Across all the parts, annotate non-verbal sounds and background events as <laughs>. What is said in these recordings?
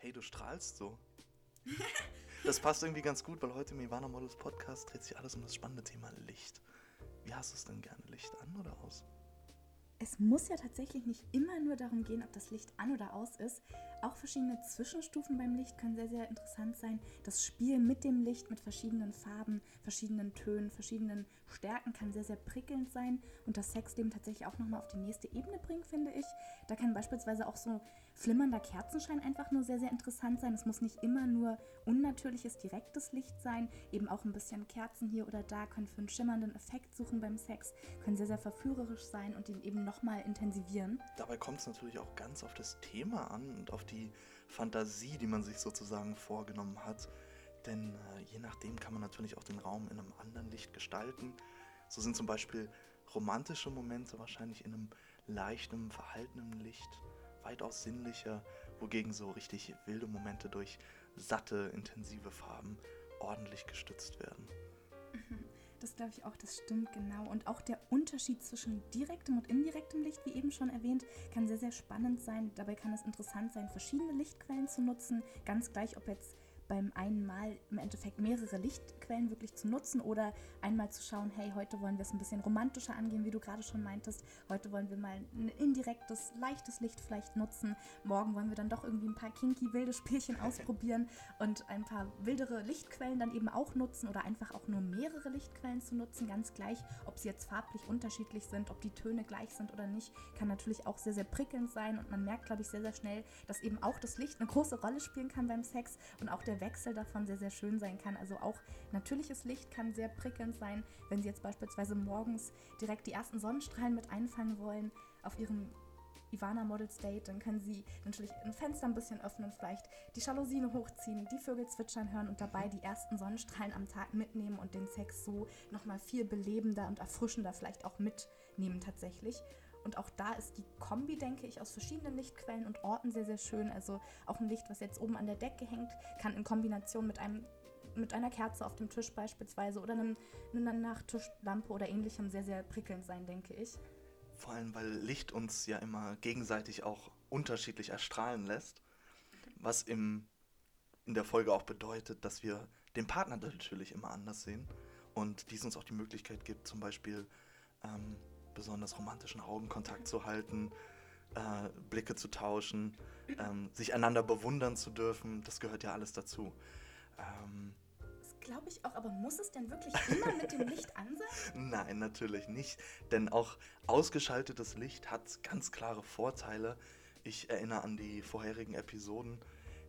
Hey, du strahlst so. Das passt irgendwie ganz gut, weil heute im Ivana Models Podcast dreht sich alles um das spannende Thema Licht. Wie hast du es denn gerne? Licht an oder aus? Es muss ja tatsächlich nicht immer nur darum gehen, ob das Licht an oder aus ist. Auch verschiedene Zwischenstufen beim Licht können sehr, sehr interessant sein. Das Spiel mit dem Licht, mit verschiedenen Farben, verschiedenen Tönen, verschiedenen Stärken kann sehr, sehr prickelnd sein und das Sexleben tatsächlich auch nochmal auf die nächste Ebene bringen, finde ich. Da kann beispielsweise auch so flimmernder Kerzenschein einfach nur sehr, sehr interessant sein. Es muss nicht immer nur unnatürliches, direktes Licht sein. Eben auch ein bisschen Kerzen hier oder da können für einen schimmernden Effekt suchen beim Sex, können sehr, sehr verführerisch sein und ihn eben nochmal intensivieren. Dabei kommt es natürlich auch ganz auf das Thema an und auf die Fantasie, die man sich sozusagen vorgenommen hat. Denn äh, je nachdem kann man natürlich auch den Raum in einem anderen Licht gestalten. So sind zum Beispiel romantische Momente wahrscheinlich in einem leichten, verhaltenen Licht weitaus sinnlicher, wogegen so richtig wilde Momente durch satte, intensive Farben ordentlich gestützt werden. Das glaube ich auch, das stimmt genau. Und auch der Unterschied zwischen direktem und indirektem Licht, wie eben schon erwähnt, kann sehr, sehr spannend sein. Dabei kann es interessant sein, verschiedene Lichtquellen zu nutzen. Ganz gleich, ob jetzt beim einen Mal im Endeffekt mehrere Lichtquellen wirklich zu nutzen oder einmal zu schauen, hey, heute wollen wir es ein bisschen romantischer angehen, wie du gerade schon meintest. Heute wollen wir mal ein indirektes, leichtes Licht vielleicht nutzen. Morgen wollen wir dann doch irgendwie ein paar kinky, wilde Spielchen <laughs> ausprobieren und ein paar wildere Lichtquellen dann eben auch nutzen oder einfach auch nur mehrere Lichtquellen zu nutzen, ganz gleich, ob sie jetzt farblich unterschiedlich sind, ob die Töne gleich sind oder nicht, kann natürlich auch sehr, sehr prickelnd sein und man merkt, glaube ich, sehr, sehr schnell, dass eben auch das Licht eine große Rolle spielen kann beim Sex und auch der Wechsel davon sehr, sehr schön sein kann. Also auch natürliches Licht kann sehr prickelnd sein, wenn Sie jetzt beispielsweise morgens direkt die ersten Sonnenstrahlen mit einfangen wollen auf Ihrem Ivana Models Date, dann können Sie natürlich ein Fenster ein bisschen öffnen, vielleicht die Jalousien hochziehen, die Vögel zwitschern hören und dabei die ersten Sonnenstrahlen am Tag mitnehmen und den Sex so nochmal viel belebender und erfrischender vielleicht auch mitnehmen tatsächlich. Und auch da ist die Kombi, denke ich, aus verschiedenen Lichtquellen und Orten sehr, sehr schön. Also auch ein Licht, was jetzt oben an der Decke hängt, kann in Kombination mit einem mit einer Kerze auf dem Tisch beispielsweise oder einem, einer Nachttischlampe oder ähnlichem sehr, sehr prickelnd sein, denke ich. Vor allem, weil Licht uns ja immer gegenseitig auch unterschiedlich erstrahlen lässt, was im, in der Folge auch bedeutet, dass wir den Partner natürlich immer anders sehen und dies uns auch die Möglichkeit gibt, zum Beispiel ähm, besonders romantischen Augenkontakt zu halten, äh, Blicke zu tauschen, ähm, sich einander bewundern zu dürfen. Das gehört ja alles dazu. Ähm, das glaube ich auch, aber muss es denn wirklich immer mit dem Licht an sein? <laughs> Nein, natürlich nicht. Denn auch ausgeschaltetes Licht hat ganz klare Vorteile. Ich erinnere an die vorherigen Episoden,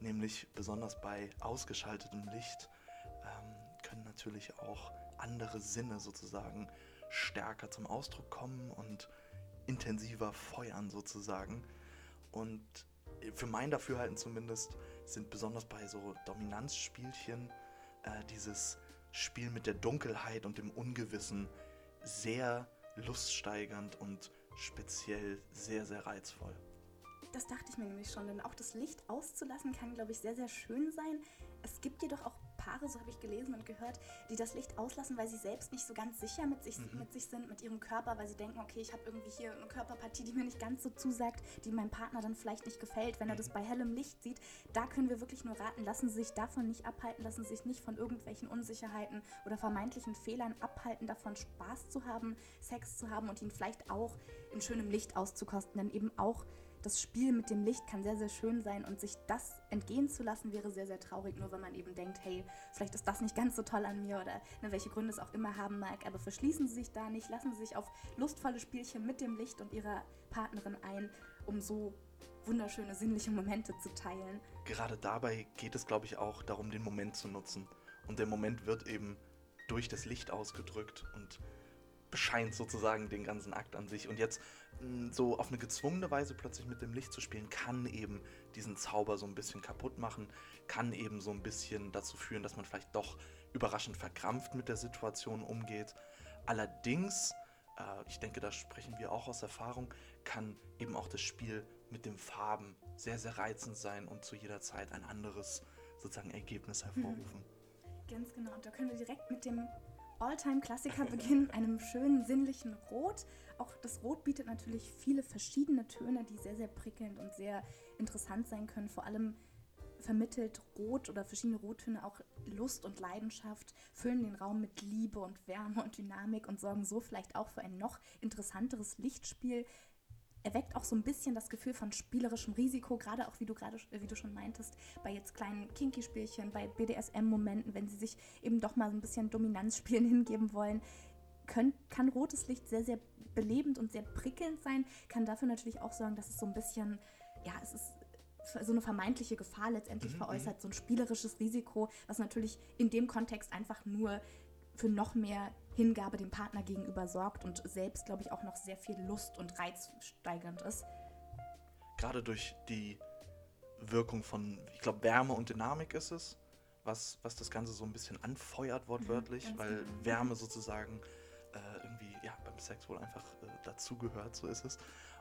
nämlich besonders bei ausgeschaltetem Licht ähm, können natürlich auch andere Sinne sozusagen stärker zum Ausdruck kommen und intensiver feuern sozusagen. Und für mein Dafürhalten zumindest sind besonders bei so Dominanzspielchen äh, dieses Spiel mit der Dunkelheit und dem Ungewissen sehr luststeigernd und speziell sehr, sehr reizvoll. Das dachte ich mir nämlich schon, denn auch das Licht auszulassen kann, glaube ich, sehr, sehr schön sein. Es gibt jedoch auch Paare, so habe ich gelesen und gehört, die das Licht auslassen, weil sie selbst nicht so ganz sicher mit sich, mhm. mit sich sind, mit ihrem Körper, weil sie denken, okay, ich habe irgendwie hier eine Körperpartie, die mir nicht ganz so zusagt, die meinem Partner dann vielleicht nicht gefällt, wenn er das mhm. bei hellem Licht sieht. Da können wir wirklich nur raten, lassen Sie sich davon nicht abhalten, lassen Sie sich nicht von irgendwelchen Unsicherheiten oder vermeintlichen Fehlern abhalten, davon Spaß zu haben, Sex zu haben und ihn vielleicht auch in schönem Licht auszukosten, denn eben auch das Spiel mit dem Licht kann sehr, sehr schön sein und sich das entgehen zu lassen wäre sehr, sehr traurig, nur wenn man eben denkt, hey, vielleicht ist das nicht ganz so toll an mir oder ne, welche Gründe es auch immer haben mag, aber verschließen Sie sich da nicht, lassen Sie sich auf lustvolle Spielchen mit dem Licht und Ihrer Partnerin ein, um so wunderschöne sinnliche Momente zu teilen. Gerade dabei geht es, glaube ich, auch darum, den Moment zu nutzen. Und der Moment wird eben durch das Licht ausgedrückt und bescheint sozusagen den ganzen Akt an sich. Und jetzt mh, so auf eine gezwungene Weise plötzlich mit dem Licht zu spielen, kann eben diesen Zauber so ein bisschen kaputt machen, kann eben so ein bisschen dazu führen, dass man vielleicht doch überraschend verkrampft mit der Situation umgeht. Allerdings, äh, ich denke, da sprechen wir auch aus Erfahrung, kann eben auch das Spiel mit den Farben sehr, sehr reizend sein und zu jeder Zeit ein anderes sozusagen Ergebnis hervorrufen. Ganz genau. Und da können wir direkt mit dem Alltime-Klassiker beginnen, einem schönen sinnlichen Rot. Auch das Rot bietet natürlich viele verschiedene Töne, die sehr, sehr prickelnd und sehr interessant sein können. Vor allem vermittelt Rot oder verschiedene Rottöne auch Lust und Leidenschaft, füllen den Raum mit Liebe und Wärme und Dynamik und sorgen so vielleicht auch für ein noch interessanteres Lichtspiel. Erweckt auch so ein bisschen das Gefühl von spielerischem Risiko, gerade auch wie du gerade, wie du schon meintest, bei jetzt kleinen Kinky-Spielchen, bei BDSM-Momenten, wenn sie sich eben doch mal so ein bisschen Dominanzspielen <laughs> hingeben wollen, können, kann rotes Licht sehr, sehr belebend und sehr prickelnd sein, kann dafür natürlich auch sorgen, dass es so ein bisschen, ja, es ist so eine vermeintliche Gefahr letztendlich mhm, veräußert, mhm. so ein spielerisches Risiko, was natürlich in dem Kontext einfach nur für noch mehr Hingabe dem Partner gegenüber sorgt und selbst, glaube ich, auch noch sehr viel Lust und Reiz steigernd ist. Gerade durch die Wirkung von, ich glaube, Wärme und Dynamik ist es, was, was das Ganze so ein bisschen anfeuert, wortwörtlich, mhm, weil genau. Wärme sozusagen äh, irgendwie ja, beim Sex wohl einfach äh, dazugehört, so ist es.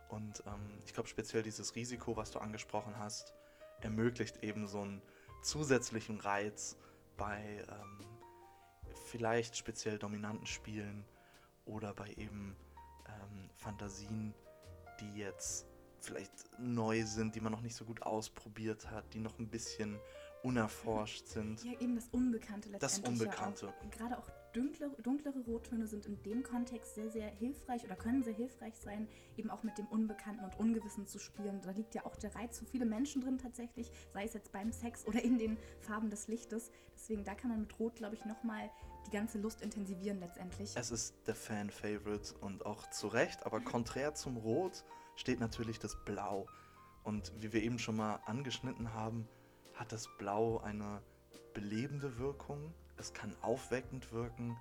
Und ähm, ich glaube speziell dieses Risiko, was du angesprochen hast, ermöglicht eben so einen zusätzlichen Reiz bei ähm, vielleicht speziell dominanten Spielen oder bei eben ähm, Fantasien, die jetzt vielleicht neu sind, die man noch nicht so gut ausprobiert hat, die noch ein bisschen unerforscht sind. Ja, eben das Unbekannte letztendlich. Das Unbekannte. Ja auch, gerade auch dunklere, dunklere Rottöne sind in dem Kontext sehr, sehr hilfreich oder können sehr hilfreich sein, eben auch mit dem Unbekannten und Ungewissen zu spielen. Da liegt ja auch der Reiz für viele Menschen drin tatsächlich, sei es jetzt beim Sex oder in den Farben des Lichtes. Deswegen, da kann man mit Rot, glaube ich, nochmal die ganze Lust intensivieren letztendlich. Es ist der Fan-Favorite und auch zu Recht, aber <laughs> konträr zum Rot steht natürlich das Blau. Und wie wir eben schon mal angeschnitten haben, hat das Blau eine belebende Wirkung es kann aufweckend wirken,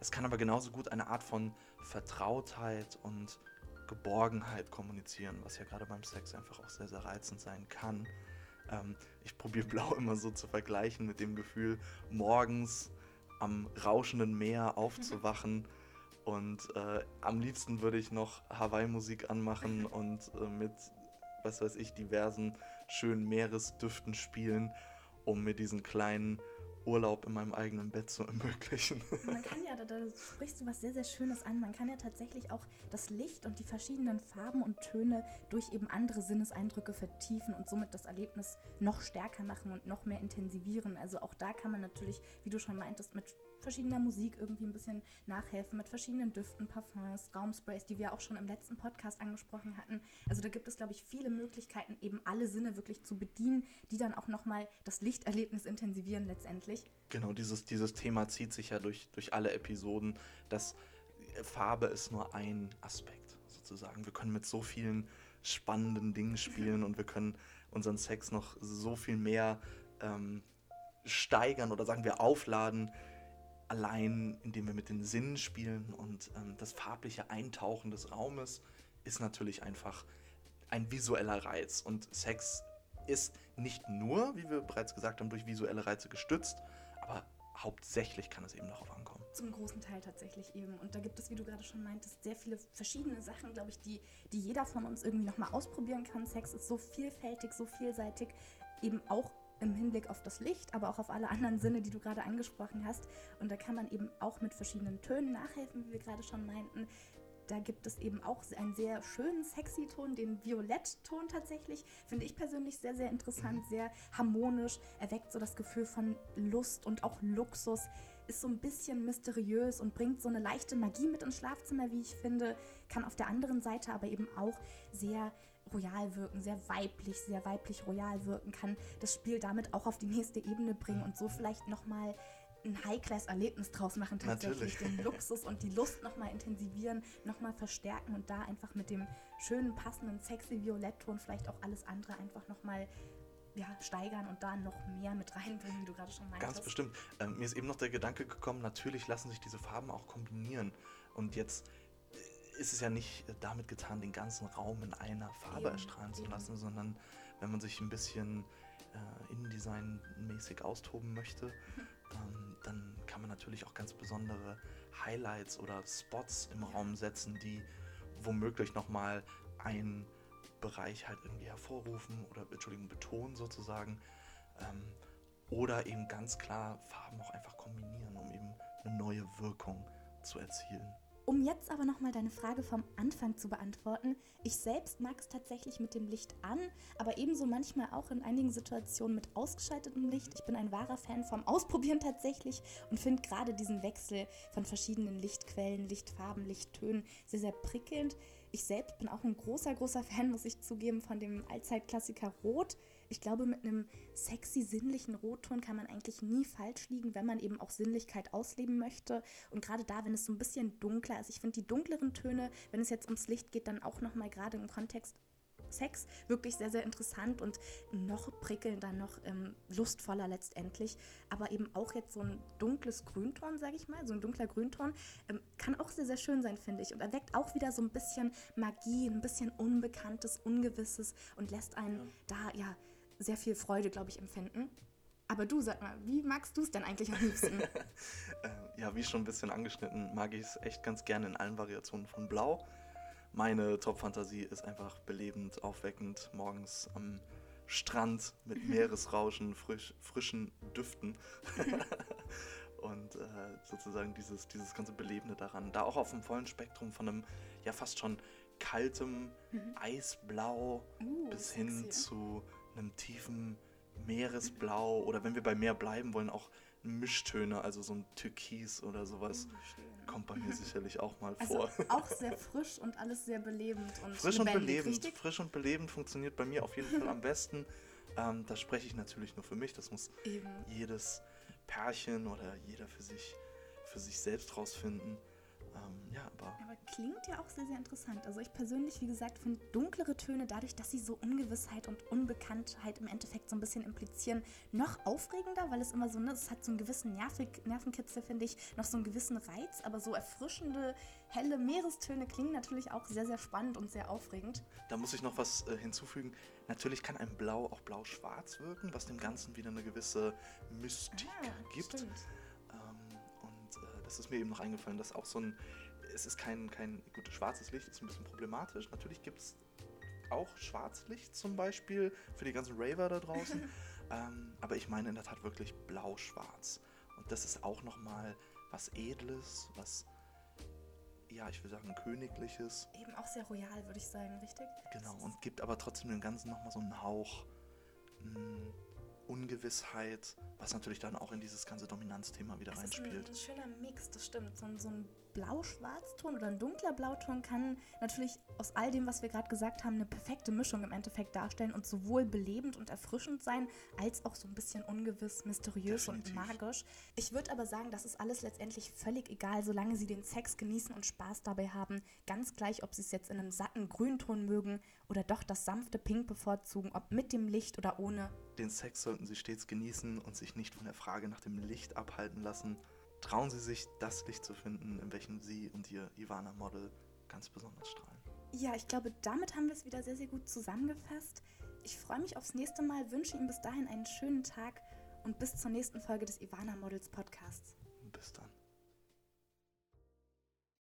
es kann aber genauso gut eine Art von Vertrautheit und Geborgenheit kommunizieren, was ja gerade beim Sex einfach auch sehr, sehr reizend sein kann. Ähm, ich probiere Blau <laughs> immer so zu vergleichen mit dem Gefühl, morgens am rauschenden Meer aufzuwachen. Und äh, am liebsten würde ich noch Hawaii-Musik anmachen <laughs> und äh, mit, was weiß ich, diversen schönen Meeresdüften spielen, um mir diesen kleinen Urlaub in meinem eigenen Bett zu ermöglichen. Man <laughs> kann ja, da, da, sprichst du was sehr, sehr Schönes an, man kann ja tatsächlich auch das Licht und die verschiedenen Farben und Töne durch eben andere Sinneseindrücke vertiefen und somit das Erlebnis noch stärker machen und noch mehr intensivieren. Also auch da kann man natürlich, wie du schon meintest, mit verschiedener Musik irgendwie ein bisschen nachhelfen, mit verschiedenen Düften, Parfums, Raumsprays, die wir auch schon im letzten Podcast angesprochen hatten. Also da gibt es, glaube ich, viele Möglichkeiten, eben alle Sinne wirklich zu bedienen, die dann auch nochmal das Lichterlebnis intensivieren letztendlich. Genau, dieses, dieses Thema zieht sich ja durch, durch alle Episoden, dass Farbe ist nur ein Aspekt sozusagen. Wir können mit so vielen spannenden Dingen spielen und wir können unseren Sex noch so viel mehr ähm, steigern oder sagen wir aufladen, allein indem wir mit den Sinnen spielen und ähm, das farbliche Eintauchen des Raumes ist natürlich einfach ein visueller Reiz. Und Sex ist nicht nur, wie wir bereits gesagt haben, durch visuelle Reize gestützt, aber hauptsächlich kann es eben darauf ankommen. Zum großen Teil tatsächlich eben. Und da gibt es, wie du gerade schon meintest, sehr viele verschiedene Sachen, glaube ich, die, die jeder von uns irgendwie nochmal ausprobieren kann. Sex ist so vielfältig, so vielseitig, eben auch im Hinblick auf das Licht, aber auch auf alle anderen Sinne, die du gerade angesprochen hast. Und da kann man eben auch mit verschiedenen Tönen nachhelfen, wie wir gerade schon meinten. Da gibt es eben auch einen sehr schönen sexy Ton, den Violettton tatsächlich. Finde ich persönlich sehr, sehr interessant, sehr harmonisch. Erweckt so das Gefühl von Lust und auch Luxus. Ist so ein bisschen mysteriös und bringt so eine leichte Magie mit ins Schlafzimmer, wie ich finde. Kann auf der anderen Seite aber eben auch sehr royal wirken, sehr weiblich, sehr weiblich royal wirken, kann das Spiel damit auch auf die nächste Ebene bringen und so vielleicht nochmal ein High-Class-Erlebnis draus machen, tatsächlich Natürlich. den <laughs> Luxus und die Lust nochmal intensivieren, nochmal verstärken und da einfach mit dem schönen, passenden, sexy Violettton vielleicht auch alles andere einfach nochmal ja, steigern und da noch mehr mit reinbringen, wie du gerade schon meintest. Ganz bestimmt. Ähm, mir ist eben noch der Gedanke gekommen, natürlich lassen sich diese Farben auch kombinieren. Und jetzt ist es ja nicht damit getan, den ganzen Raum in einer Farbe eben, erstrahlen eben. zu lassen, sondern wenn man sich ein bisschen äh, Innendesign-mäßig austoben möchte, ähm, <laughs> dann kann man natürlich auch ganz besondere Highlights oder Spots im Raum setzen, die womöglich nochmal einen Bereich halt irgendwie hervorrufen oder Entschuldigung, betonen sozusagen. Ähm, oder eben ganz klar Farben auch einfach kombinieren, um eben eine neue Wirkung zu erzielen. Um jetzt aber nochmal deine Frage vom Anfang zu beantworten. Ich selbst mag es tatsächlich mit dem Licht an, aber ebenso manchmal auch in einigen Situationen mit ausgeschaltetem Licht. Ich bin ein wahrer Fan vom Ausprobieren tatsächlich und finde gerade diesen Wechsel von verschiedenen Lichtquellen, Lichtfarben, Lichttönen sehr, sehr prickelnd. Ich selbst bin auch ein großer, großer Fan, muss ich zugeben, von dem Allzeitklassiker Rot. Ich glaube, mit einem sexy, sinnlichen Rotton kann man eigentlich nie falsch liegen, wenn man eben auch Sinnlichkeit ausleben möchte. Und gerade da, wenn es so ein bisschen dunkler ist, ich finde die dunkleren Töne, wenn es jetzt ums Licht geht, dann auch nochmal gerade im Kontext Sex wirklich sehr, sehr interessant und noch prickelnder, noch ähm, lustvoller letztendlich. Aber eben auch jetzt so ein dunkles Grünton, sage ich mal, so ein dunkler Grünton, ähm, kann auch sehr, sehr schön sein, finde ich. Und erweckt auch wieder so ein bisschen Magie, ein bisschen Unbekanntes, Ungewisses und lässt einen ja. da ja sehr viel Freude, glaube ich, empfinden. Aber du, sag mal, wie magst du es denn eigentlich am liebsten? <laughs> äh, ja, wie schon ein bisschen angeschnitten, mag ich es echt ganz gerne in allen Variationen von Blau. Meine Top-Fantasie ist einfach belebend, aufweckend, morgens am Strand mit <laughs> Meeresrauschen, frisch, frischen Düften. <laughs> und äh, sozusagen dieses, dieses ganze Belebende daran. Da auch auf dem vollen Spektrum von einem ja fast schon kaltem mhm. Eisblau uh, bis sexy. hin zu einem tiefen Meeresblau oder wenn wir bei Meer bleiben wollen, auch Mischtöne, also so ein Türkis oder sowas. Oh, kommt bei mir <laughs> sicherlich auch mal also vor. Auch sehr frisch und alles sehr belebend und frisch und belebend. Richtig? Frisch und belebend funktioniert bei mir auf jeden Fall am besten. <laughs> Ähm, da spreche ich natürlich nur für mich. Das muss Eben. jedes Pärchen oder jeder für sich für sich selbst rausfinden. Ähm, ja, aber. Aber klingt ja auch sehr, sehr interessant. Also ich persönlich, wie gesagt, finde dunklere Töne dadurch, dass sie so Ungewissheit und Unbekanntheit im Endeffekt so ein bisschen implizieren, noch aufregender, weil es immer so, ne, es hat so einen gewissen Nervig, Nervenkitzel, finde ich, noch so einen gewissen Reiz, aber so erfrischende, helle Meerestöne klingen natürlich auch sehr, sehr spannend und sehr aufregend. Da muss ich noch was äh, hinzufügen. Natürlich kann ein Blau auch blau-schwarz wirken, was dem Ganzen wieder eine gewisse Mystik ah, gibt. Stimmt das ist mir eben noch eingefallen, dass auch so ein, es ist kein, kein gut, schwarzes Licht ist ein bisschen problematisch. Natürlich gibt es auch Schwarzlicht zum Beispiel für die ganzen Raver da draußen. <laughs> ähm, aber ich meine in der Tat wirklich blau-schwarz. Und das ist auch nochmal was Edles, was, ja, ich würde sagen, Königliches. Eben auch sehr royal, würde ich sagen, richtig? Genau, und gibt aber trotzdem dem Ganzen nochmal so einen Hauch. Mh, hm, Ungewissheit, was natürlich dann auch in dieses ganze Dominanzthema wieder es reinspielt. Ist ein, ein schöner Mix, das stimmt. So, so ein Blau-Schwarzton oder ein dunkler Blauton kann natürlich aus all dem, was wir gerade gesagt haben, eine perfekte Mischung im Endeffekt darstellen und sowohl belebend und erfrischend sein, als auch so ein bisschen ungewiss, mysteriös Definitiv. und magisch. Ich würde aber sagen, das ist alles letztendlich völlig egal, solange sie den Sex genießen und Spaß dabei haben. Ganz gleich, ob sie es jetzt in einem satten Grünton mögen oder doch das sanfte Pink bevorzugen, ob mit dem Licht oder ohne. Den Sex sollten sie stets genießen und sich nicht von der Frage nach dem Licht abhalten lassen. Trauen Sie sich, das Licht zu finden, in welchem Sie und Ihr Ivana-Model ganz besonders strahlen. Ja, ich glaube, damit haben wir es wieder sehr, sehr gut zusammengefasst. Ich freue mich aufs nächste Mal, wünsche Ihnen bis dahin einen schönen Tag und bis zur nächsten Folge des Ivana Models Podcasts. Bis dann.